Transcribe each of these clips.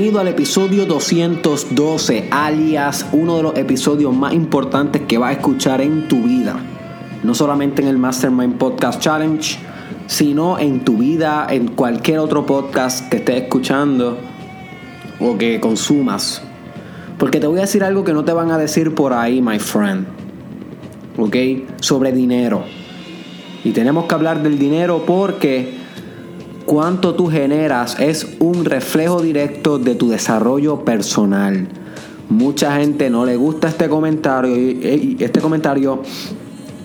Bienvenido al episodio 212, alias uno de los episodios más importantes que vas a escuchar en tu vida. No solamente en el Mastermind Podcast Challenge, sino en tu vida, en cualquier otro podcast que estés escuchando o que consumas. Porque te voy a decir algo que no te van a decir por ahí, my friend. ¿Ok? Sobre dinero. Y tenemos que hablar del dinero porque cuánto tú generas es un reflejo directo de tu desarrollo personal. Mucha gente no le gusta este comentario y este comentario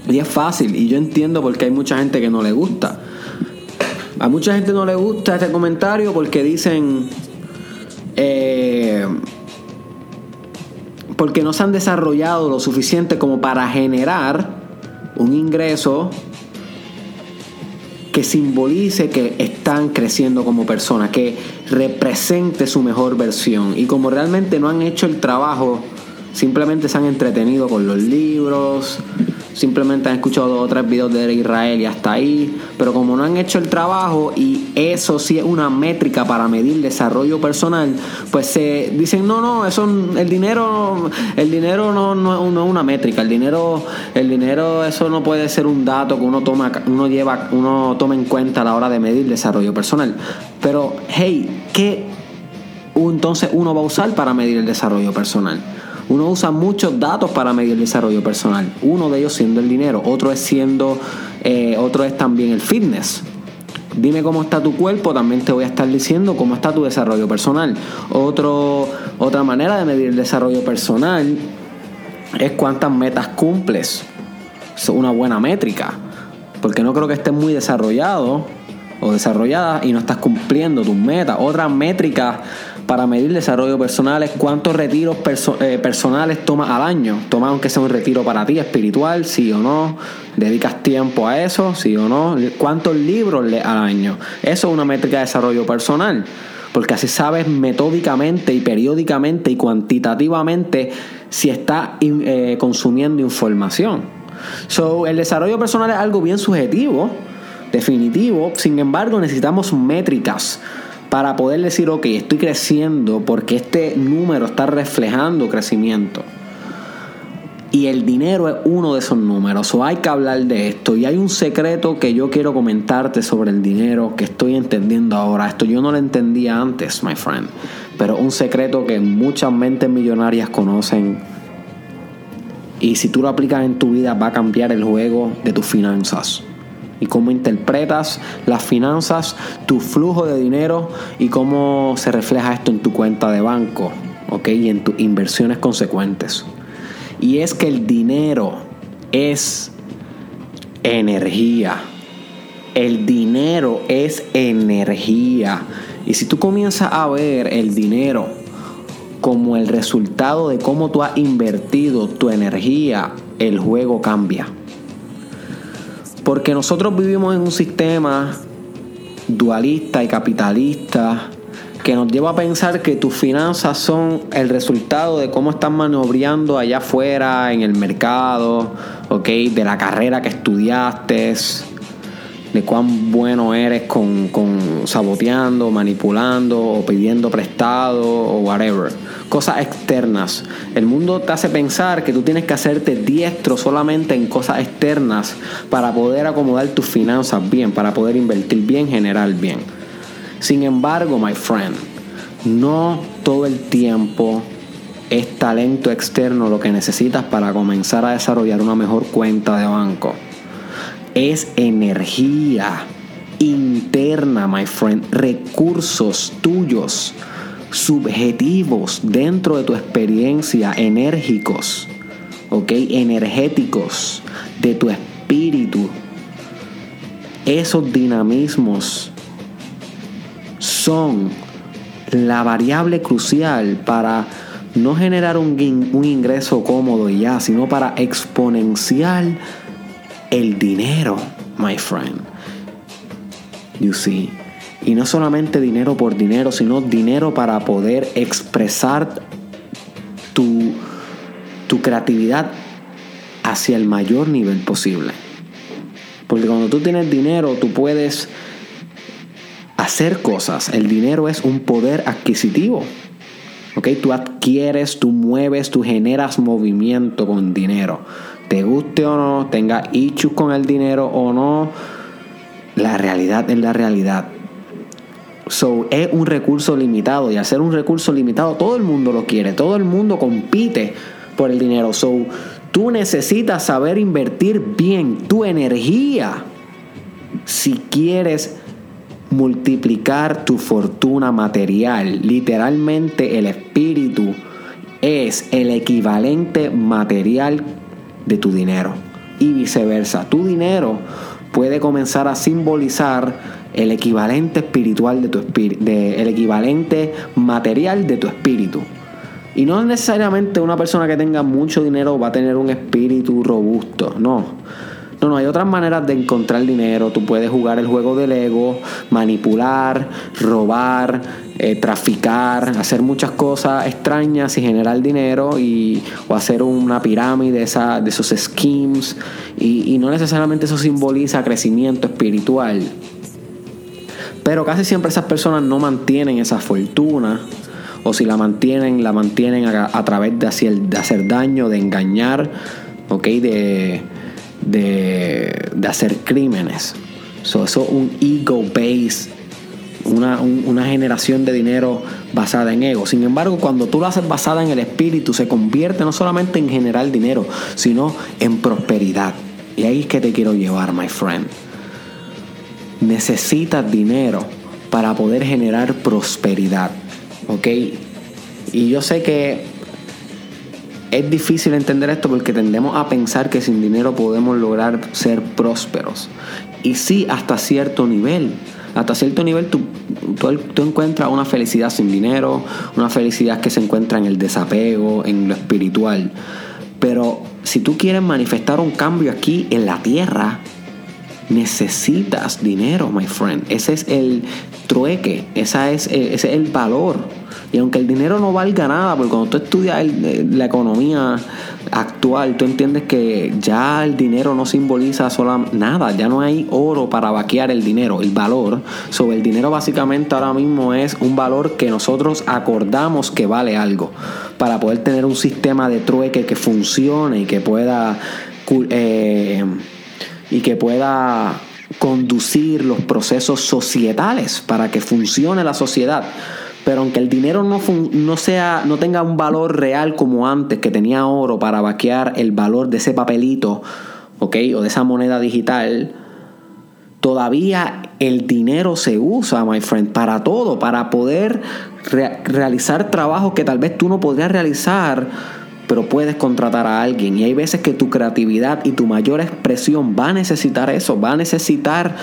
y es fácil y yo entiendo porque hay mucha gente que no le gusta. A mucha gente no le gusta este comentario porque dicen eh, porque no se han desarrollado lo suficiente como para generar un ingreso que simbolice que están creciendo como personas, que represente su mejor versión. Y como realmente no han hecho el trabajo, simplemente se han entretenido con los libros, simplemente han escuchado otros videos de Israel y hasta ahí, pero como no han hecho el trabajo y eso sí es una métrica para medir desarrollo personal, pues se dicen, no, no, eso el dinero el dinero no, no, es una métrica, el dinero el dinero eso no puede ser un dato que uno toma uno lleva uno toma en cuenta a la hora de medir desarrollo personal. Pero hey, ¿qué entonces uno va a usar para medir el desarrollo personal? Uno usa muchos datos para medir el desarrollo personal. Uno de ellos siendo el dinero, otro es siendo, eh, otro es también el fitness. Dime cómo está tu cuerpo, también te voy a estar diciendo cómo está tu desarrollo personal. Otra manera de medir el desarrollo personal es cuántas metas cumples. Es una buena métrica. Porque no creo que estés muy desarrollado o desarrollada y no estás cumpliendo tus metas. Otra métrica para medir desarrollo personal es cuántos retiros eh, personales tomas al año. Toma aunque sea un retiro para ti espiritual, sí o no. Dedicas tiempo a eso, sí o no. ¿Cuántos libros lees al año? Eso es una métrica de desarrollo personal. Porque así sabes metódicamente y periódicamente y cuantitativamente si estás eh, consumiendo información. So, el desarrollo personal es algo bien subjetivo, definitivo. Sin embargo, necesitamos métricas para poder decir, ok, estoy creciendo porque este número está reflejando crecimiento. Y el dinero es uno de esos números. O hay que hablar de esto. Y hay un secreto que yo quiero comentarte sobre el dinero que estoy entendiendo ahora. Esto yo no lo entendía antes, my friend. Pero un secreto que muchas mentes millonarias conocen. Y si tú lo aplicas en tu vida va a cambiar el juego de tus finanzas y cómo interpretas las finanzas, tu flujo de dinero y cómo se refleja esto en tu cuenta de banco, ¿ok? Y en tus inversiones consecuentes. Y es que el dinero es energía. El dinero es energía. Y si tú comienzas a ver el dinero como el resultado de cómo tú has invertido tu energía, el juego cambia. Porque nosotros vivimos en un sistema dualista y capitalista que nos lleva a pensar que tus finanzas son el resultado de cómo estás maniobrando allá afuera en el mercado, ¿ok? De la carrera que estudiaste, de cuán bueno eres con, con saboteando, manipulando o pidiendo prestado o whatever. Cosas externas. El mundo te hace pensar que tú tienes que hacerte diestro solamente en cosas externas para poder acomodar tus finanzas bien, para poder invertir bien, generar bien. Sin embargo, my friend, no todo el tiempo es talento externo lo que necesitas para comenzar a desarrollar una mejor cuenta de banco es energía interna, my friend, recursos tuyos, subjetivos dentro de tu experiencia, enérgicos, ¿ok? Energéticos de tu espíritu. Esos dinamismos son la variable crucial para no generar un, ingreso cómodo y ya, sino para exponencial el dinero, my friend. You see. Y no solamente dinero por dinero, sino dinero para poder expresar tu, tu creatividad hacia el mayor nivel posible. Porque cuando tú tienes dinero, tú puedes hacer cosas. El dinero es un poder adquisitivo. ¿Ok? Tú adquieres, tú mueves, tú generas movimiento con dinero. Te guste o no, tenga issues con el dinero o no, la realidad es la realidad. So, es un recurso limitado y hacer un recurso limitado todo el mundo lo quiere, todo el mundo compite por el dinero. So, tú necesitas saber invertir bien tu energía si quieres multiplicar tu fortuna material. Literalmente el espíritu es el equivalente material de tu dinero. Y viceversa, tu dinero puede comenzar a simbolizar el equivalente espiritual de tu espíritu, el equivalente material de tu espíritu. Y no necesariamente una persona que tenga mucho dinero va a tener un espíritu robusto, no. No, no, hay otras maneras de encontrar dinero. Tú puedes jugar el juego del ego, manipular, robar, eh, traficar, hacer muchas cosas extrañas y generar dinero y, o hacer una pirámide de, esos schemes. Y, y no necesariamente eso simboliza crecimiento espiritual. Pero casi siempre esas personas no mantienen esa fortuna o si la mantienen, la mantienen a, través de hacer, de hacer, daño, de engañar, ¿ok? De, de, de hacer crímenes. eso es un ego base, una, una, generación de dinero basada en ego. Sin embargo, cuando tú lo haces basada en el espíritu, se convierte no solamente en generar dinero, sino en prosperidad. Y ahí es que te quiero llevar, my friend. Necesitas dinero para poder generar prosperidad. ¿Ok? Y yo sé que es difícil entender esto porque tendemos a pensar que sin dinero podemos lograr ser prósperos. Y sí, hasta cierto nivel. Hasta cierto nivel tú, tú, encuentras una felicidad sin dinero, una felicidad que se encuentra en el desapego, en lo espiritual. Pero si tú quieres manifestar un cambio aquí en la tierra, necesitas dinero, my friend. Ese es el trueque, esa es, ese es el valor. Y aunque el dinero no valga nada, porque cuando tú estudias eh, la economía actual, tú entiendes que ya el dinero no simboliza solo nada, ya no hay oro para vaquear el dinero, el valor. Sobre el dinero básicamente ahora mismo es un valor que nosotros acordamos que vale algo, para poder tener un sistema de trueque que funcione y que pueda eh, y que pueda conducir los procesos societales para que funcione la sociedad. Pero aunque el dinero no, no, sea, no tenga un valor real como antes, que tenía oro para vaquear el valor de ese papelito, ¿ok? O de esa moneda digital, todavía el dinero se usa, my friend, para todo, para poder realizar trabajos que tal vez tú no podrías realizar, pero puedes contratar a alguien. Y hay veces que tu creatividad y tu mayor expresión va a necesitar eso, va a necesitar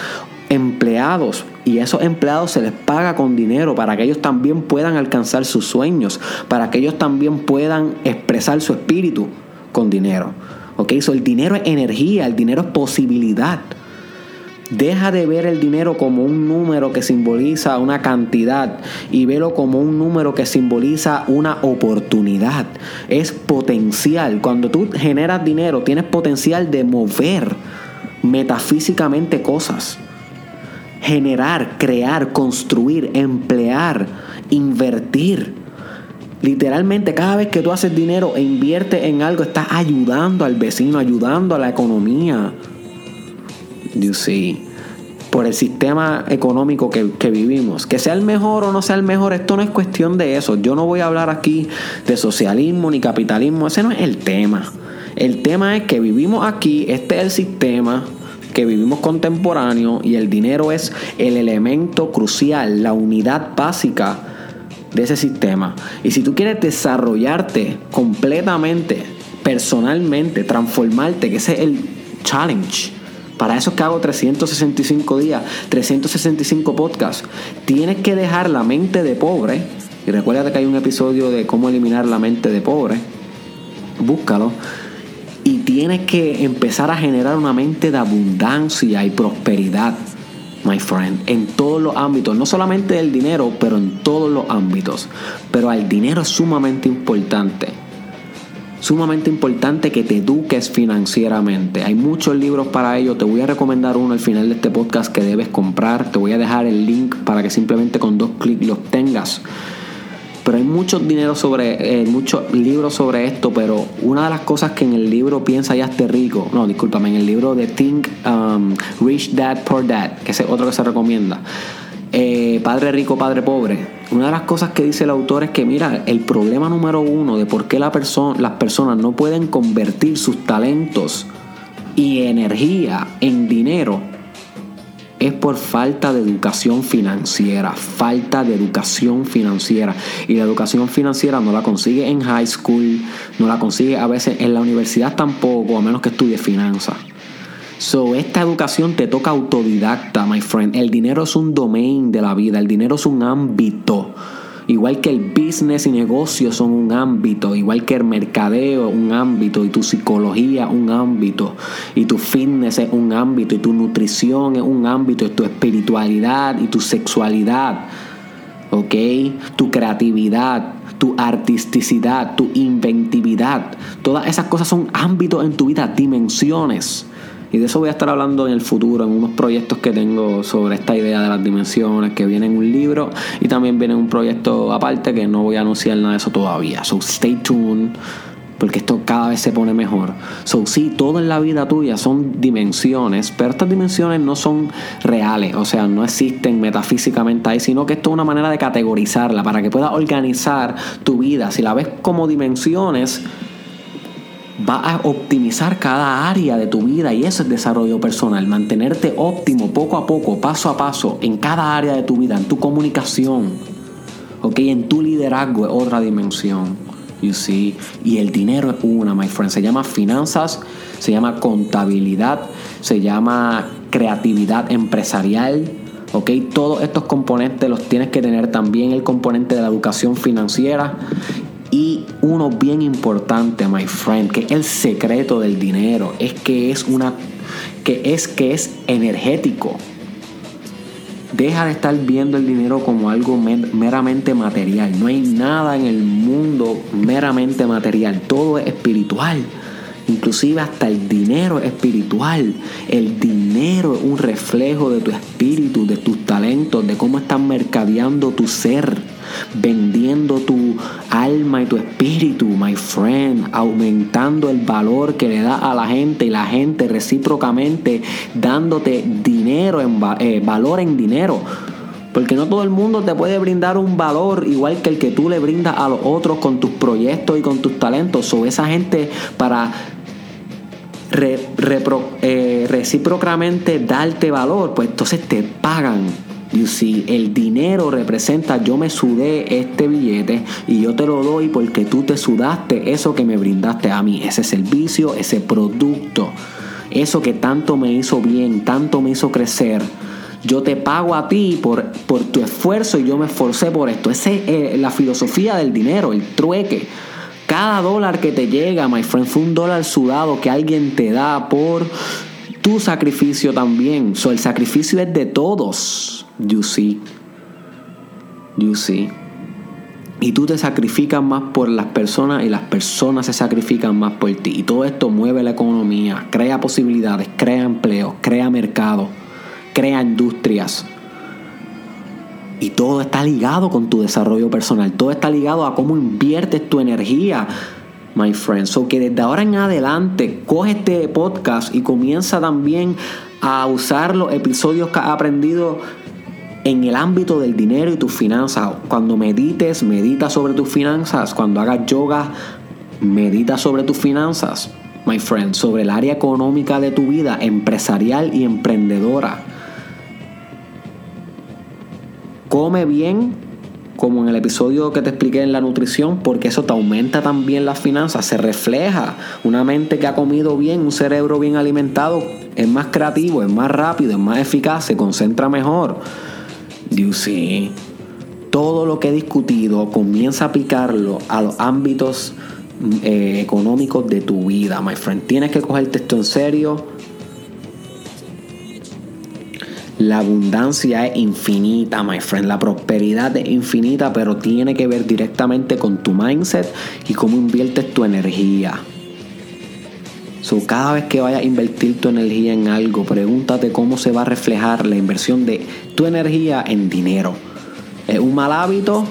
empleados y esos empleados se les paga con dinero para que ellos también puedan alcanzar sus sueños, para que ellos también puedan expresar su espíritu con dinero. ¿Ok? So, el dinero es energía, el dinero es posibilidad. Deja de ver el dinero como un número que simboliza una cantidad y velo como un número que simboliza una oportunidad. Es potencial. Cuando tú generas dinero, tienes potencial de mover metafísicamente cosas generar, crear, construir, emplear, invertir. Literalmente cada vez que tú haces dinero e inviertes en algo, estás ayudando al vecino, ayudando a la economía. You see. Por el sistema económico que, que, vivimos. Que sea el mejor o no sea el mejor, esto no es cuestión de eso. Yo no voy a hablar aquí de socialismo ni capitalismo. Ese no es el tema. El tema es que vivimos aquí, este es el sistema, que vivimos contemporáneo y el dinero es el elemento crucial, la unidad básica de ese sistema. Y si tú quieres desarrollarte completamente, personalmente, transformarte, que ese es el challenge. Para eso es que hago 365 días, 365 podcasts. Tienes que dejar la mente de pobre. Y recuerda que hay un episodio de cómo eliminar la mente de pobre. Búscalo y tienes que empezar a generar una mente de abundancia y prosperidad, my friend, en todos los ámbitos, no solamente del dinero, pero en todos los ámbitos. Pero el dinero es sumamente importante. Sumamente importante que te eduques financieramente. Hay muchos libros para ello. Te voy a recomendar uno al final de este podcast que debes comprar. Te voy a dejar el link para que simplemente con dos clics lo obtengas. Pero hay muchos dinero sobre, eh, muchos libros sobre esto, pero una de las cosas que en el libro Piensa ya esté rico, no, discúlpame, en el libro de Think um, Rich Dad Poor Dad, que es otro que se recomienda, eh, Padre Rico, Padre Pobre, una de las cosas que dice el autor es que, mira, el problema número uno de por qué la las personas no pueden convertir sus talentos y energía en dinero es por falta de educación financiera, falta de educación financiera. Y la educación financiera no la consigue en high school, no la consigue a veces en la universidad tampoco, a menos que estudie finanzas. So, esta educación te toca autodidacta, my friend. El dinero es un domain de la vida, el dinero es un ámbito. Igual que el business y negocios son un ámbito, igual que el mercadeo un ámbito, y tu psicología un ámbito, y tu fitness es un ámbito, y tu nutrición es un ámbito, y tu espiritualidad y tu sexualidad, ¿ok? Tu creatividad, tu artisticidad, tu inventividad, todas esas cosas son ámbitos en tu vida, dimensiones. Y de eso voy a estar hablando en el futuro, en unos proyectos que tengo sobre esta idea de las dimensiones, que viene en un libro y también viene un proyecto aparte que no voy a anunciar nada de eso todavía. So stay tuned porque esto cada vez se pone mejor. So, sí, todo en la vida tuya son dimensiones, pero estas dimensiones no son reales, o sea, no existen metafísicamente ahí, sino que esto es una manera de categorizarla para que puedas organizar tu vida. Si la ves como dimensiones, va a optimizar cada área de tu vida y eso es desarrollo personal, mantenerte óptimo poco a poco, paso a paso, en cada área de tu vida, en tu comunicación, ¿ok? En tu liderazgo es otra dimensión, you see, y el dinero es una, my friend, se llama finanzas, se llama contabilidad, se llama creatividad empresarial, ¿ok? Todos estos componentes los tienes que tener también el componente de la educación financiera y uno bien importante, my friend, que el secreto del dinero, es que es una que es que es energético. Deja de estar viendo el dinero como algo meramente material. No hay nada en el mundo meramente material. Todo es espiritual. Inclusive hasta el dinero es espiritual. El dinero es un reflejo de tu espíritu, de tus talentos, de cómo estás mercadeando tu ser vendiendo tu alma y tu espíritu, my friend, aumentando el valor que le da a la gente y la gente recíprocamente dándote dinero, en, eh, valor en dinero. Porque no todo el mundo te puede brindar un valor igual que el que tú le brindas a los otros con tus proyectos y con tus talentos. O esa gente para eh, recíprocamente darte valor, pues entonces te pagan You see, el dinero representa yo me sudé este billete y yo te lo doy porque tú te sudaste eso que me brindaste a mí, ese servicio, ese producto, eso que tanto me hizo bien, tanto me hizo crecer. Yo te pago a ti por, por tu esfuerzo y yo me esforcé por esto. Esa es eh, la filosofía del dinero, el trueque. Cada dólar que te llega, my friend, fue un dólar sudado que alguien te da por tu sacrificio también. So, el sacrificio es de todos. You see. You see. Y tú te sacrificas más por las personas y las personas se sacrifican más por ti. Y todo esto mueve la economía, crea posibilidades, crea empleo, crea mercado, crea industrias. Y todo está ligado con tu desarrollo personal. Todo está ligado a cómo inviertes tu energía, my friend. So que desde ahora en adelante coge este podcast y comienza también a usar los episodios que has aprendido en el ámbito del dinero y tus finanzas. Cuando medites, medita sobre tus finanzas. Cuando hagas yoga, medita sobre tus finanzas, my friend, sobre el área económica de tu vida, empresarial y emprendedora. Come bien, como en el episodio que te expliqué en la nutrición, porque eso te aumenta también las finanzas, se refleja. Una mente que ha comido bien, un cerebro bien alimentado, es más creativo, es más rápido, es más eficaz, se concentra mejor. You see, todo lo que he discutido comienza a aplicarlo a los ámbitos eh, económicos de tu vida, my friend. Tienes que cogerte esto en serio. La abundancia es infinita, my friend. La prosperidad es infinita, pero tiene que ver directamente con tu mindset y cómo inviertes tu energía. So, cada vez que vayas a invertir tu energía en algo, pregúntate cómo se va a reflejar la inversión de tu energía en dinero. ¿Es un mal hábito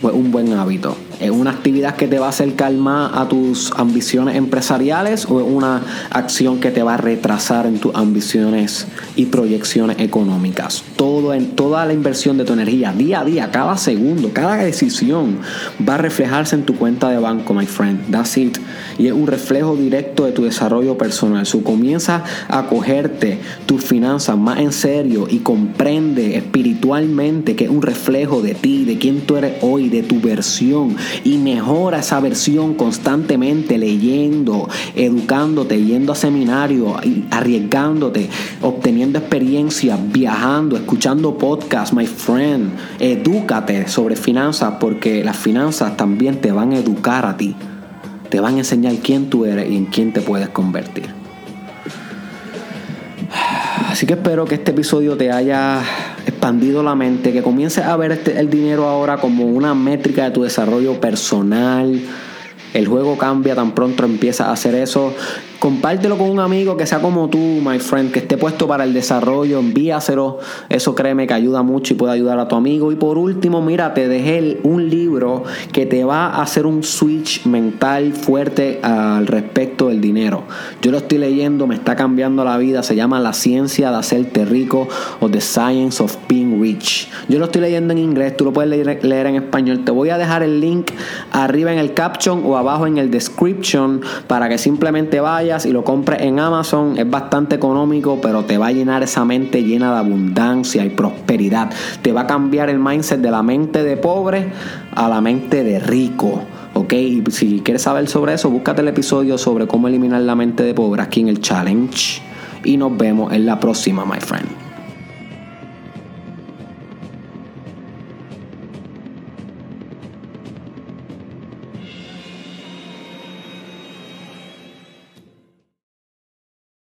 o es un buen hábito? ¿Es una actividad que te va a acercar más a tus ambiciones empresariales o es una acción que te va a retrasar en tus ambiciones y proyecciones económicas? Todo en, toda la inversión de tu energía, día a día, cada segundo, cada decisión va a reflejarse en tu cuenta de banco, my friend. That's it. Y es un reflejo directo de tu desarrollo personal. So, comienza a cogerte tus finanzas más en serio y comprende espiritualmente que es un reflejo de ti, de quién tú eres hoy, de tu versión y mejora esa versión constantemente leyendo, educándote, yendo a seminarios, arriesgándote, obteniendo experiencia, viajando, escuchando podcasts, my friend. Edúcate sobre finanzas porque las finanzas también te van a educar a ti. Te van a enseñar quién tú eres y en quién te puedes convertir. Así que espero que este episodio te haya expandido la mente, que comiences a ver este, el dinero ahora como una métrica de tu desarrollo personal. El juego cambia tan pronto empiezas a hacer eso. Compártelo con un amigo que sea como tú, my friend, que esté puesto para el desarrollo, envíaselo. Eso créeme que ayuda mucho y puede ayudar a tu amigo. Y por último, mira, te dejé un libro que te va a hacer un switch mental fuerte al respecto del dinero. Yo lo estoy leyendo, me está cambiando la vida. Se llama La ciencia de hacerte rico o The Science of Being Rich. Yo lo estoy leyendo en inglés, tú lo puedes leer, en español. Te voy a dejar el link arriba en el caption o abajo en el description para que simplemente y lo compres en Amazon. Es bastante económico, pero te va a llenar esa mente llena de abundancia y prosperidad. Te va a cambiar el mindset de la mente de pobre a la mente de rico. ¿ok? Y si quieres saber sobre eso, búscate el episodio sobre cómo eliminar la mente de pobre aquí en el challenge. Y nos vemos en la próxima, my friend.